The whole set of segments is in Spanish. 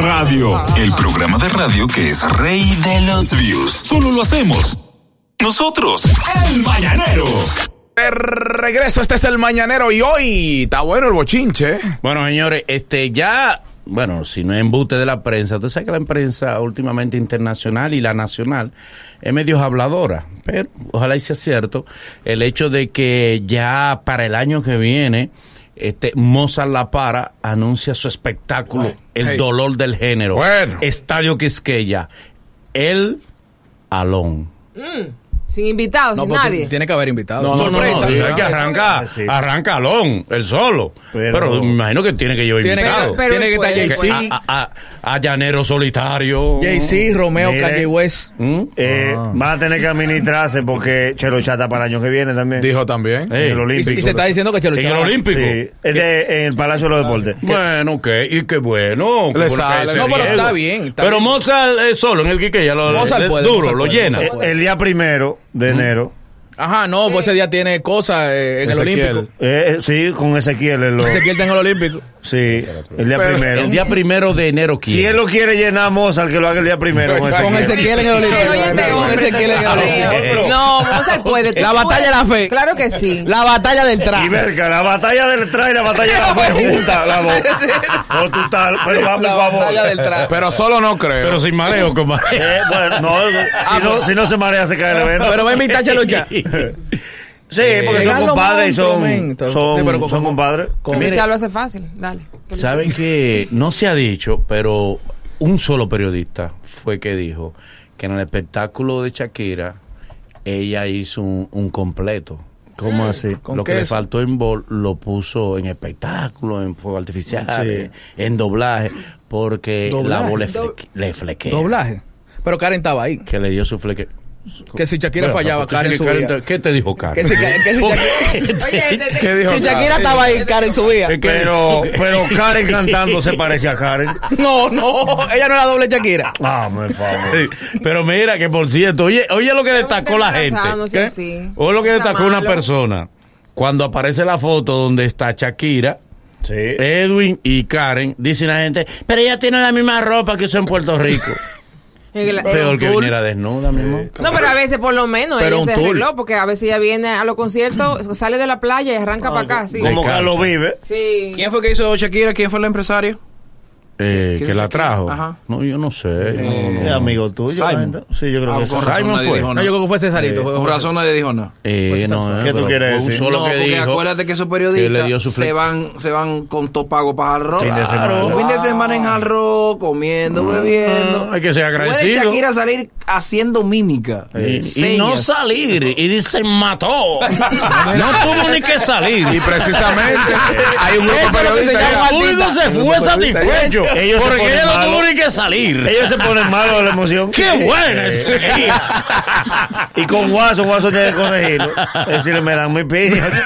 Radio, el programa de radio que es rey de los views. Solo lo hacemos nosotros, el Mañanero. De regreso, este es el Mañanero y hoy está bueno el bochinche. Bueno, señores, este ya, bueno, si no es embute de la prensa, usted sabe que la prensa últimamente internacional y la nacional es medio habladora, pero ojalá y sea cierto el hecho de que ya para el año que viene este Mozart La Para anuncia su espectáculo El Hey. dolor del género. Bueno. Estadio Quisqueya. El Alón. Sin invitados, No, sin nadie. tiene que haber invitados. No, no, no, Sorpresa. no, es que arranca, Sí. arranca Alón, el solo. Pero- Pero, me imagino que tiene que llevar Tiene que, invitado. Pero tiene que estar puede, Jay-Z, a, Llanero Solitario. Jay-Z, Romeo, Mire. Kanye West. ¿Mm? Eh, Van a tener que administrarse porque Chelo Chata para el año que viene también. Dijo también. Eh, en el Y, Olímpico. y se está diciendo que Chelo En el Chata- Olímpico. Sí, es de- en el Palacio de los Deportes. Bueno, ¿qué? Y qué bueno. Le qué sale. que No, pero está bien, está pero bien. Mozart es solo en el Quiqueya. Lo, Mozart es puede, duro, Mozart lo puede, llena. Mozart Eh, El día primero de enero. Ajá, no, pues ese día tiene cosas eh, en Ezequiel. el Olímpico. Eh, sí, con Ezequiel. lo- Ezequiel está en el Olímpico. sí, el día Pero- primero. El día primero de enero, si él lo quiere llenar a Mozart, que lo haga el día primero con Con Con Ezequiel. En el Olímpico. Oye, Con. Ezequiel en el Olímpico. No, Mozart puede. tú La batalla de la fe. Claro que sí. La batalla del Y trap. verga, la batalla del traje y la batalla de la fe juntas, las dos. O tú tal, pero vamos, La por favor. batalla del trap. Pero solo no creo. Pero sin mareo, compadre. Eh, bueno, no, si, no, si no se marea, se cae el evento. Pero va a invitar a Chelo Chata. Sí, porque son compadres y son, son, Sí, pero con- son compadres. Ya lo hace fácil. Dale. Saben que no se ha dicho, pero un solo periodista fue que dijo que en el espectáculo de Shakira ella hizo un, un completo. ¿Cómo así? ¿Con Lo que le faltó en bol lo puso en espectáculo, en fuego artificial, Sí. en doblaje, porque la voz le, fleque- le flequea. Doblaje. Pero Karen estaba ahí. Que le dio su fleque. Que si Shakira Bueno, fallaba, Karen subía. te- ¿Qué te dijo Karen? Que si, que si Shakira, Oye, ¿Qué dijo? si Shakira estaba ahí, Karen subía. Pero, pero Karen cantando se parece a Karen. No, no, ella no era doble Shakira. Ah, favor. Pero mira que por cierto, oye, oye lo que destacó la gente. ¿Qué? Oye lo que destacó una persona. Cuando aparece la foto donde está Shakira, Sí. Edwin y Karen, dice la gente, pero ella tiene la misma ropa que usó en Puerto Rico. En el- Peor que viniera desnuda, mi amor. No, pero a veces por lo menos Pero ella un se tour. arregló, porque a veces ella viene a los conciertos, sale de la playa y arranca para acá, sí. Como Descalza. Carlos vive. Sí. ¿Quién fue que hizo Shakira? ¿Quién fue el empresario? Eh, ¿Quién que la trajo. Ajá. No, yo no sé. no, no, Es no. amigo tuyo. Simon. Sí, yo creo Ah, que razón Simon fue. dijo No, yo creo que fue Cesarito. fue- Con razón nadie dijo nada. Eh, no, eh, ¿Qué tú quieres decir? solo no, que porque dijo acuérdate que esos periodistas se van, se van con todo pago para Hard Rock. Fin de semana. Un fin de semana en Hard Rock, comiendo, bebiendo. hay que ser Puede agradecido. Shakira salir haciendo mímica. Y, no salir. Y dicen mató. no tuvo ni que salir. Y precisamente hay un grupo periodista. El público se fue satisfecho. Ellos se porque ponen ella no ni que salir. Ellos se ponen malos de la emoción. ¡Qué buena es Y con Guaso, Guaso tiene que corregirlo. Es decir, me dan mi piña.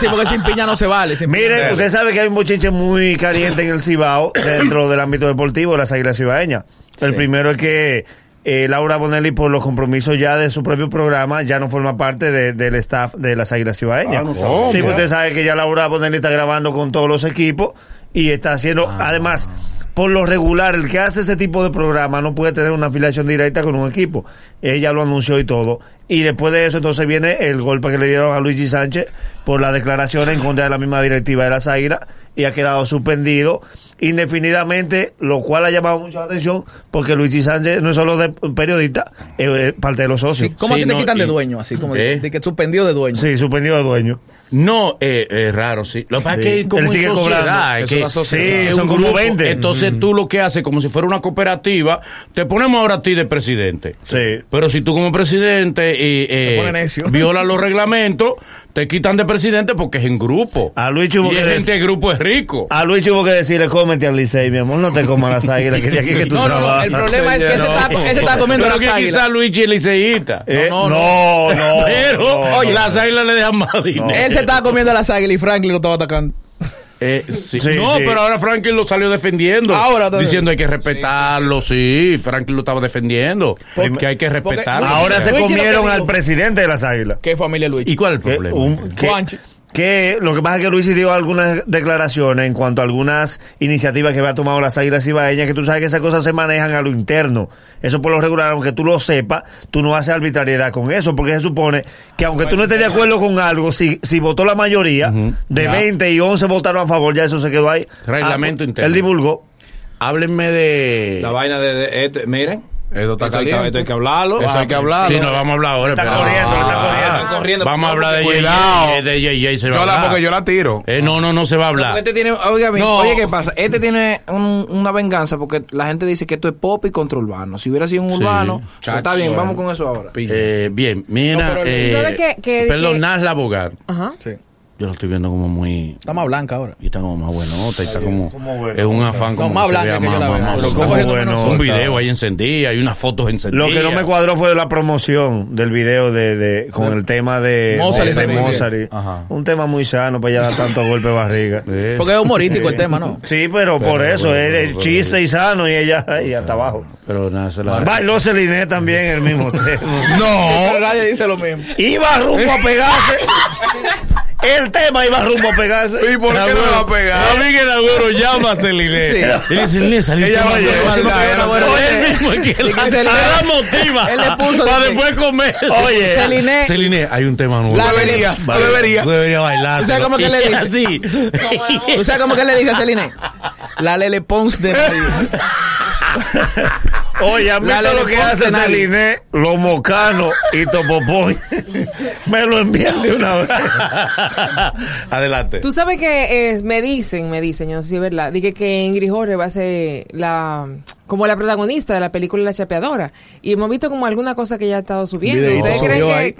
Sí, porque sin piña no se vale. sin piña no se Mire, usted sabe que hay un bochinche muy caliente en el Cibao, dentro del ámbito deportivo, las Águilas Cibaeñas. El Sí. primero es que eh, Laura Bonelli, por los compromisos ya de su propio programa, ya no forma parte de- del staff de las Águilas Cibaeñas. sí, pues usted sabe que ya Laura Bonelli está grabando con todos los equipos y está haciendo, además, por lo regular, el que hace ese tipo de programa no puede tener una afiliación directa con un equipo. Ella lo anunció y todo. Y después de eso, entonces viene el golpe que le dieron a Luigi Sánchez por la declaración en contra de la misma directiva de las Águilas y ha quedado suspendido indefinidamente, lo cual ha llamado mucho la atención porque Luigi Sánchez no es solo de periodista, es eh, parte de los socios. Sí, ¿Cómo Sí, te no, quitan de dueño? Así como de, ¿Eh? de que suspendido de dueño. Sí, suspendido de dueño. No, eh, es raro, sí. Lo que pasa es que como sigue sociedad, cobrando. es Es que una sociedad. Sí, es un grupo. 20. Entonces tú lo que haces, como si fuera una cooperativa, te ponemos ahora a ti de presidente. Sí. Pero si tú como presidente y, eh, Te pone necio. violas los reglamentos, te quitan de presidente porque es en grupo. A Luis hubo y que es gente de grupo es rico. A Luis hubo que decirle, cómete al Licey, mi amor, no te comas las águilas, que de aquí que tú No, no, no. trabajas. El problema es que ese está, ese está comiendo Pero las que águilas. quizás Luigi es liceísta. Eh, No, no, no, no. Pero no, oye, no. las águilas le dejan más dinero. Se estaba comiendo las águilas y Franklin lo estaba atacando. Eh, sí. Sí, no, sí. pero ahora Franklin lo salió defendiendo. Ahora, diciendo hay que respetarlo, sí, Franklin lo estaba defendiendo. que hay que porque- respetarlo. Ahora se comieron al presidente de las águilas. ¿Qué familia Luigi? ¿Y cuál es el problema? un- Juanchi. Que lo que pasa es que Luis dio algunas declaraciones en cuanto a algunas iniciativas que había tomado las Águilas Ibaeñas, que tú sabes que esas cosas se manejan a lo interno. Eso por lo regular, aunque tú lo sepas, tú no haces arbitrariedad con eso, porque se supone que aunque tú no estés de acuerdo con algo, si, si votó la mayoría, de 20 y 11 votaron a favor, ya eso se quedó ahí. Reglamento Ah, interno. Él divulgó. Háblenme de. La vaina de, de- este, miren. Eso está Esto hay, que, caliente. esto hay que hablarlo. Eso hay que hablarlo. Sí, no, vamos a hablar ahora. Está pero- corriendo, está Ah, corriendo. Corriendo. Vamos a hablar de Cuidado. JJ. De JJ se va Yo a la, hablar. porque yo la tiro. Eh, no, no, no se va a hablar. Este tiene, oiga, No. oye, ¿qué pasa? Este tiene un- una venganza porque la gente dice que esto es pop y contra urbano. Si hubiera sido un Sí. urbano, pues está bien, bueno. vamos con eso ahora. Eh, bien, mira. No, eh. Que- perdón, que- Nasla Bogar. Ajá. Sí. Yo lo estoy viendo como muy. Está más blanca ahora. Y está como más buenota. Y está como. Es un afán como. No, más blanca que yo la veo. Pero como bueno. Un video ahí encendida. Hay unas fotos encendidas. Lo que no me cuadró fue la promoción del video de, de con el tema de Mozart. Un tema muy sano para ya dar tanto golpe de barriga. Porque es humorístico el tema, ¿no? Sí, pero, por eso, pero, es pero- chiste y sano y ella y hasta abajo. Pero nada, se la. Bailó Celine también el mismo tema. No. Nadie dice lo mismo. Iba rumbo a pegarse. El tema iba rumbo a pegarse. ¿Y por qué no me va a pegar? A mí que el agüero llama a Celine. Sí. Y dice, Celine, salió Ella no Oye, puede- él mismo es que la, motiva. Él le puso, Para después comer. Oye, Celine, Celine, hay un tema nuevo. La deberías, tú deberías. Tú deberías bailar. ¿Tú sabes cómo que le dice? Sí. ¿tú sabes cómo que le dice a Celine? La Lele Pons de nadie. oye, a mí La todo lo que hace. Celine, los mocanos y Topopoy, me lo envían de una vez. Adelante. Tú sabes que eh, me dicen, me dicen, yo no sé si es verdad, dije que Ingrid Jorge va a ser la como la protagonista de la película La Chapeadora. Y hemos visto como alguna cosa que ella ha estado subiendo. ¿Ustedes creen que, ahí.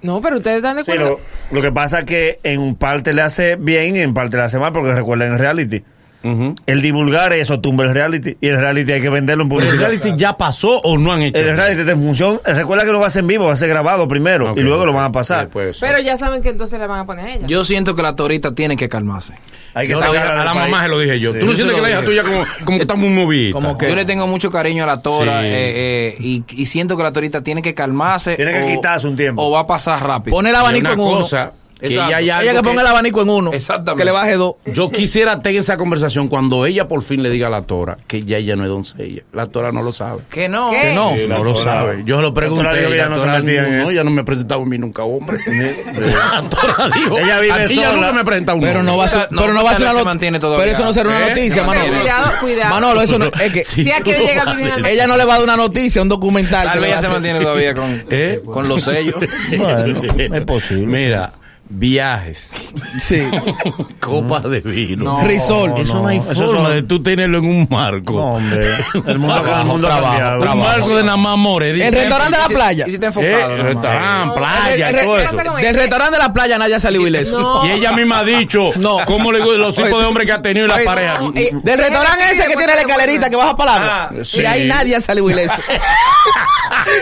No, pero ustedes están de Sí, acuerdo. lo, lo que pasa es que en parte le hace bien y en parte le hace mal, porque recuerden el reality. El divulgar eso tumba el reality y el reality hay que venderlo en ¿El publicidad. reality ya pasó o no han hecho? El reality de función, recuerda que no va a ser en vivo, va a ser grabado primero y luego lo van a pasar. Sí, ser. Pero ya saben que entonces le van a poner a ella. Yo siento que la torita tiene que calmarse. Hay que Yo lo sacarla a la mamá se lo dije yo. Sí. Tú no sientes que la lo hija tuya como, como que está muy movida. Como que- Yo le tengo mucho cariño a la tora Sí. eh, eh, y, y siento que la torita tiene que calmarse. Tiene que o- quitarse un tiempo. O va a pasar rápido. Pone el Y abanico una en uno. cosa que ella, Ella que ponga el abanico en uno. Exactamente. Que le baje dos. Yo quisiera tener esa conversación cuando ella por fin le diga a la Tora que ya ella no es doncella. La Tora no lo sabe. Que no. ¿Qué? Que no. Sí, no lo sabe. Yo se lo pregunté. No se metía en no, eso. ella no me ha presentado a mí nunca, hombre. la Tora dijo. Ella vive a sola. nunca me presenta un Pero no va a ser, No, pero no va a ser se una not- mantiene todavía. Pero eso no será una ¿Eh? noticia, No, Manolo. Cuidado, cuidado. Manolo, eso no, es que Si a que llega ella no le va a dar una noticia, un documental. Tal vez ella se mantiene todavía con, ¿Eh? con los sellos. Bueno, es posible. Mira, viajes, Sí. copas de vino. No. Risol. Eso no hay Eso forma son- de tú tenerlo en un marco. No, hombre. El mundo, el mundo trabajo, cambiado. un marco de nada más more. El restaurante de la playa. Y si está Eh, enfocado. nada más. restaurante, playa, el- el- todo el- eso. el- Del restaurante de la playa nadie ha salido ileso. No. Y ella misma ha dicho No. cómo le los tipos de hombres que ha tenido y la Oye, pareja. no, eh, Del restaurante ese que tiene la escalerita que baja para el agua. Ah, Y ahí nadie ha salido ileso.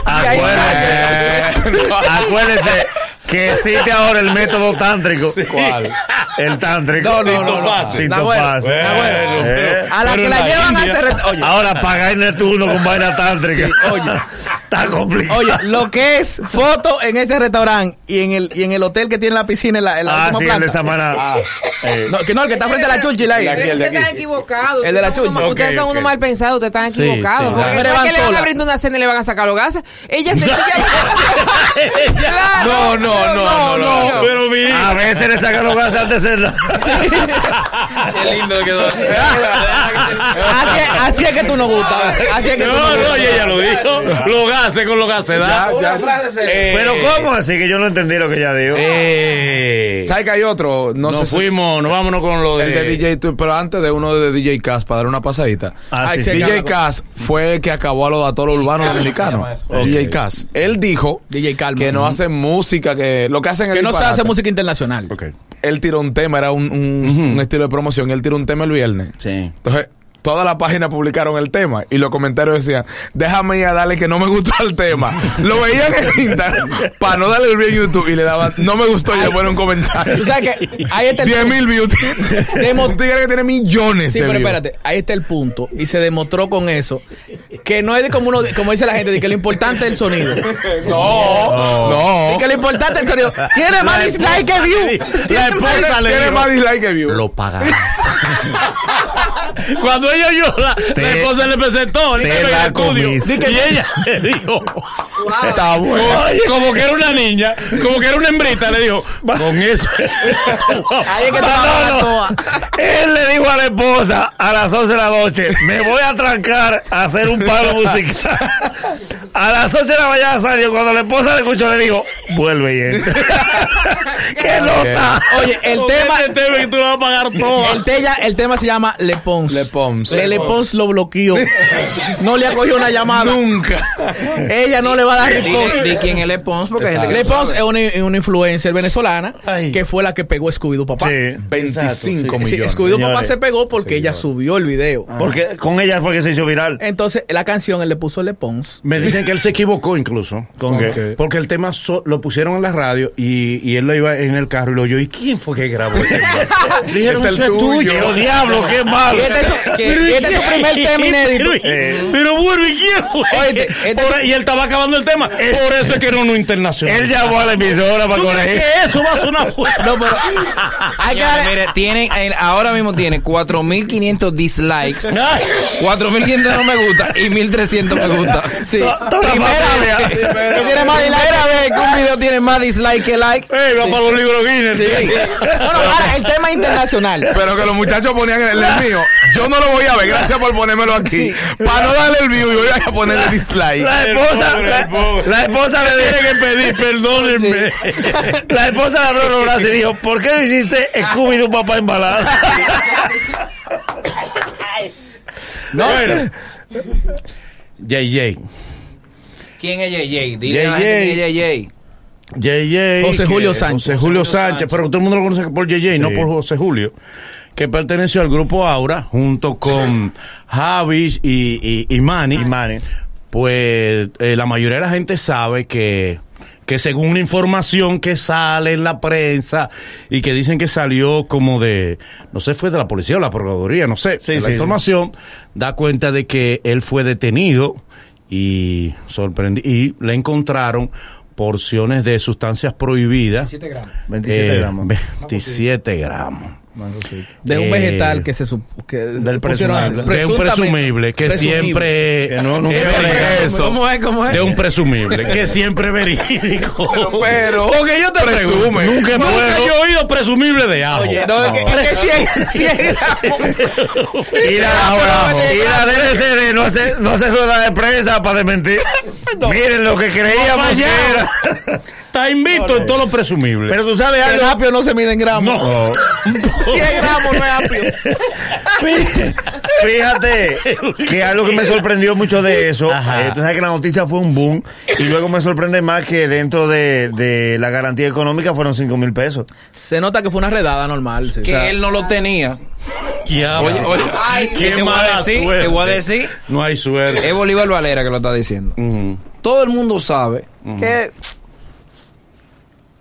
Acuérdese, acuérdese que existe ahora el método tántrico. ¿Cuál? El tántrico. No, no, Sin no. Eh. A la que en la la llevan a restaurante. Oye, Ahora pagar el turno con vaina tántrica. oye. Está complicado. Oye, lo que es foto en ese restaurante y en el, y en el hotel que tiene la piscina en la, en la ah, sí, el de. Samaná. Eh, No, que no, el que está frente a la Churchill ahí. Ustedes el de están equivocados. El de la unos- Ustedes son unos mal pensados, ustedes están equivocados. sí. porque Las no es que le van a brindar una cena y le van a sacar los gases. Ella se Claro, No, no, no, no, no. Pero mi a veces le sacan los gases antes de. Qué lindo quedó. Así, es- así es que tú no gustas. Así es que tú no, No, no, gustas. y ella lo dijo. Los gases con los gases, ¿da? Ya, ya. Eh, Pero ¿cómo así? Que yo no entendí lo que ella dijo. Eh, ¿Sabes que hay otro? No nos sé si- fuimos, nos vámonos con lo de... El de DJ, pero antes de uno de DJ Cass, para dar una pasadita. Ah, Ay, sí, sí. DJ Cass fue el que acabó a los datoros urbanos dominicanos. DJ Cass. Él dijo DJ Calma. que no hace música, que lo que hacen es Que no se hace música internacional. Ok. Él tiró un tema, era un, un- un estilo de promoción. Él tiró un tema el viernes. Sí. Entonces, toda la página publicaron el tema y los comentarios decían, déjame ir a darle que no me gustó el tema. Lo veían en Instagram para no darle el view en YouTube y le daban, no me gustó y le ponen un comentario. Tú sabes que ahí está el 10 mil views. Demo- Un tigre que tiene millones Sí, de pero views. espérate, ahí está el punto. Y se demostró con eso Que no es de como uno, como dice la gente, de que lo importante es el sonido. No, no. Y que lo importante es el sonido. Tiene más dislike que view. Tiene más Tiene, dislike. tiene más dislike que view. Lo pagarás. Cuando ella oyó, la, la esposa le presentó te la comiste. Y ella le dijo, Está bueno. como, como que era una niña, como que era una hembrita, le dijo, con eso. Ahí es que No, no. Él le dijo a la esposa a las 11 de la noche, me voy a trancar a hacer un palo musical. A las 8 de la mañana salió, cuando la esposa le escuchó le dijo, vuelve y entra. ¡Qué nota! Oye, el tema, Este tema que tú lo vas a pagar todo. el, tella- el tema se llama Le Pons. Le Pons. Le, Le Pons lo bloqueó. No le ha cogido una llamada. Nunca. Ella no le va a dar respuesta. di quién es Le Pons, porque gente que Le Pons es una, una influencer venezolana Ay. que fue la que pegó Scooby-Doo Papá. Sí. 25 Sí, millones. Scooby-Doo Papá se pegó porque ella subió el video. Porque con ella fue que se hizo viral. Entonces, la canción él le puso Le Pons. Me dicen que él se equivocó incluso. ¿Con qué? Porque el tema so- lo pusieron en la radio y, y él lo iba en el carro y lo oyó. ¿Y quién fue que grabó? el tema? Dijeron, Es el "Eso es tuyo". ¡Pero diablo, qué malo! Este es su, y este primer tema inédito. Eh, Pero vuelve, ¿y quién fue? Este- y él estaba acabando el tema. Por eso es que era uno internacional. Él llamó a la emisora para ¿Tú crees corregir. que eso va a sonar No, pero mire, tienen, eh, ahora mismo tiene 4.500 dislikes, Ay. 4.500 no me gusta y 1.300 me gusta. Sí. Primera familia. vez que tiene más dislike. Primera vez que un video tiene más dislike que like. ¡Ey, va para los libros Guinness! No, no, ahora, el tema internacional. Pero que los muchachos ponían el, el mío. Yo no lo voy a ver. Gracias por ponérmelo aquí. Para no darle el view, yo voy a ponerle dislike. La esposa, pobre, la, la esposa le Tiene que pedir, perdónenme. La esposa le abrió los brazos y dijo, ¿por qué no hiciste Scooby-Doo papá embalado? Bueno. JJ. ¿Quién es JJ? Dile a la JJ. gente quién es JJ. JJ. José que- Julio Sánchez. José Julio Sánchez, pero todo el mundo lo conoce por JJ, no Sí. por José Julio. Que perteneció al grupo Aura junto con Javis y, y, y Manny. Y Manny. Pues eh, la mayoría de la gente sabe que, que según una información que sale en la prensa y que dicen que salió como de, no sé, fue de la policía o la procuraduría, no sé. Sí, la sí, información da cuenta de que él fue detenido y sorprendi y le encontraron porciones de sustancias prohibidas. 27 gramos. 27 Eh, gramos. 27 gramos. De un Eh, vegetal que se sup- que del presumible. De un presumible que Presumible. siempre Que no, nunca es se verídico. eso. ¿Cómo es? ¿Cómo es? de un presumible que siempre es verídico. Pero, pero, porque yo te presume. nunca, yo he oído presumible de ajo. Oye, no, es que, es que 100, 100 gramos. Y la, y la DNCD no hace, no hace rueda de prensa para desmentir. Miren lo que creíamos que era. Está invicto en todos los presumibles. Pero tú sabes El algo. apio no se mide en gramos. no. 100 gramos no es apio. Fíjate que algo que me sorprendió mucho de eso, eh, tú sabes que la noticia fue un boom y luego me sorprende más que dentro de, de la garantía económica fueron 5 mil pesos. Se nota que fue una redada normal. sí. Que O sea, él no lo tenía. Ya, Oye, oye, qué te voy a decir, suerte. te voy a decir. No hay suerte. Es Bolívar Valera que lo está diciendo. Todo el mundo sabe que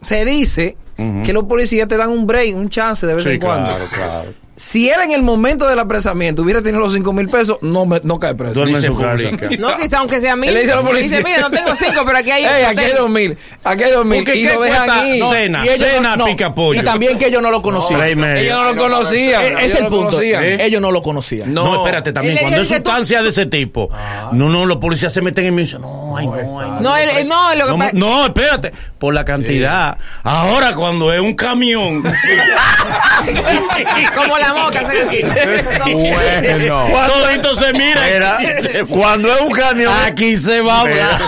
se dice que los policías te dan un break, un chance de vez Sí, en cuando. claro, claro. Si él en el momento del apresamiento hubiera tenido los 5 mil pesos, no, me- no cae preso. Duerme en su casa. No, quizá aunque sea mil. Él le dice a los policías. Dice, mira, no tengo cinco, pero aquí hay. Ey, no aquí hay tengo". dos mil, aquí hay dos mil. Porque Y ¿qué lo dejan cena? y ellos cena, no- pica pollo. Y también que ellos no lo conocían. Medio. Ellos no lo conocían. Ellos es el no lo punto. conocían. ¿Eh? Ellos no lo conocían. No, No. espérate, también cuando es sustancia de ese tipo, no, no, los policías se meten en mí y dicen, no, ay, no, ay, no. No, él- él- no, lo que No, pasa. no, espérate, por la cantidad. Ahora cuando es un camión, Como la se- Bueno. todito se mira. Era, cuando es un camión, Aquí se va a hablar.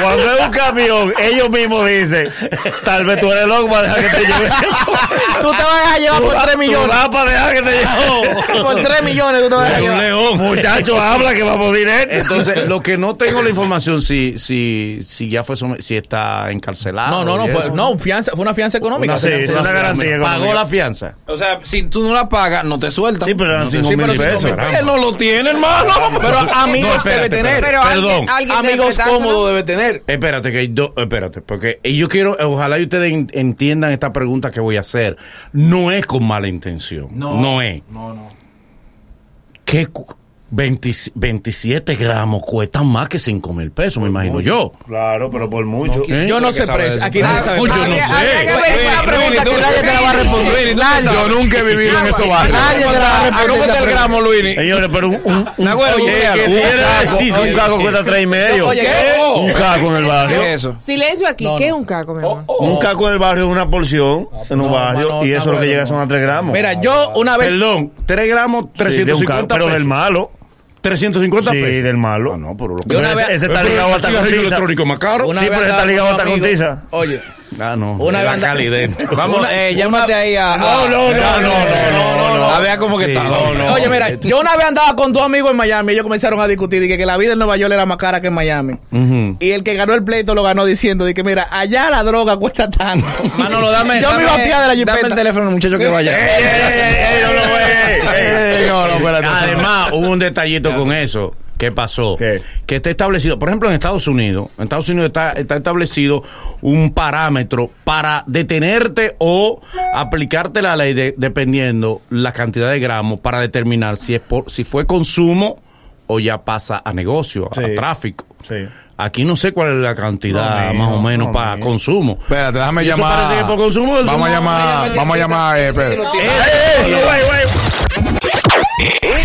cuando es un camión, ellos mismos dicen, tal vez tú eres loco para dejar que te lleve. Tú te vas a dejar llevar por 3 Tú millones. vas para dejar que te lleve. Por 3 millones tú te vas a dejar llevar. león. Muchachos, habla que vamos directo. Entonces, lo que no tengo la información si si si ya fue si está encarcelado. No, no, no, fue, no, fianza, fue una fianza económica. Una- sí, se- una garantía Pagó económica. la fianza. O sea, si tú no la pagas, no te sueltan. Sí, pero eran No te- cinco sí, mil pero pesos. Él no lo tiene, hermano. Pero amigos No, espérate, debe tener. espérate. Pero Perdón. alguien, alguien debe amigos cómodos debe tener. Espérate, que hay dos, espérate, porque yo quiero, ojalá y ustedes en- entiendan esta pregunta que voy a hacer. No es con mala intención. No, es. No, no. ¿Qué, 20 27 gramos cuestan más que 5 mil pesos, me imagino yo. Claro, pero por mucho. ¿Eh? Yo no sé precio. Aquí nadie sabe. Yo no sé. nadie te la va a responder. Yo nunca he vivido en esos barrios. Nadie te la va a ¿A responder. cómo esa está el gramo, Luini? Señores, pero un, un, caco, cuesta tres y medio. Un caco en el barrio. Silencio aquí. ¿Qué es un caco, mi amor? Un caco en el barrio es una porción en un no, barrio no, y no, eso lo que no, llega no. son a 3 gramos. Mira, yo una vez. Perdón, 3 gramos, Sí, de un 350 caco, pero pesos. del malo. 350 Sí, pesos. del malo. Ah, no, pero lo que Yo una vez- ese, ese está Pero ligado el hasta con cigarrillo tiza. electrónico más caro. Una Sí, vez pero andaba está ligado con hasta un con amigo- tiza. Oye, Ah, no. Una la vez anda- calidez. Vamos, eh, llámate ahí a. No, no, no, no, no. A ver cómo que está. Oye, mira, yo una vez andaba con dos amigos en Miami y ellos comenzaron a discutir y que, la vida en Nueva York era más cara que en Miami. Y el que ganó el pleito lo ganó diciendo de que, mira, allá la droga cuesta tanto. Manolo, dame. Yo me iba a piar de la Dame el jipeta. teléfono muchacho que vaya. No, no, espérate. Además, hubo un detallito con eso. ¿Qué pasó? ¿Qué? Que está establecido, por ejemplo, en Estados Unidos, en Estados Unidos está, está establecido un parámetro para detenerte o aplicarte la ley de- dependiendo la cantidad de gramos para determinar si es por, si fue consumo o ya pasa a negocio, Sí. a tráfico. Sí. Aquí no sé cuál es la cantidad No, más o menos no, para consumo. Espérate, déjame Y llamar. que por consumo, vamos a no- llamar, vamos a llamar, eh.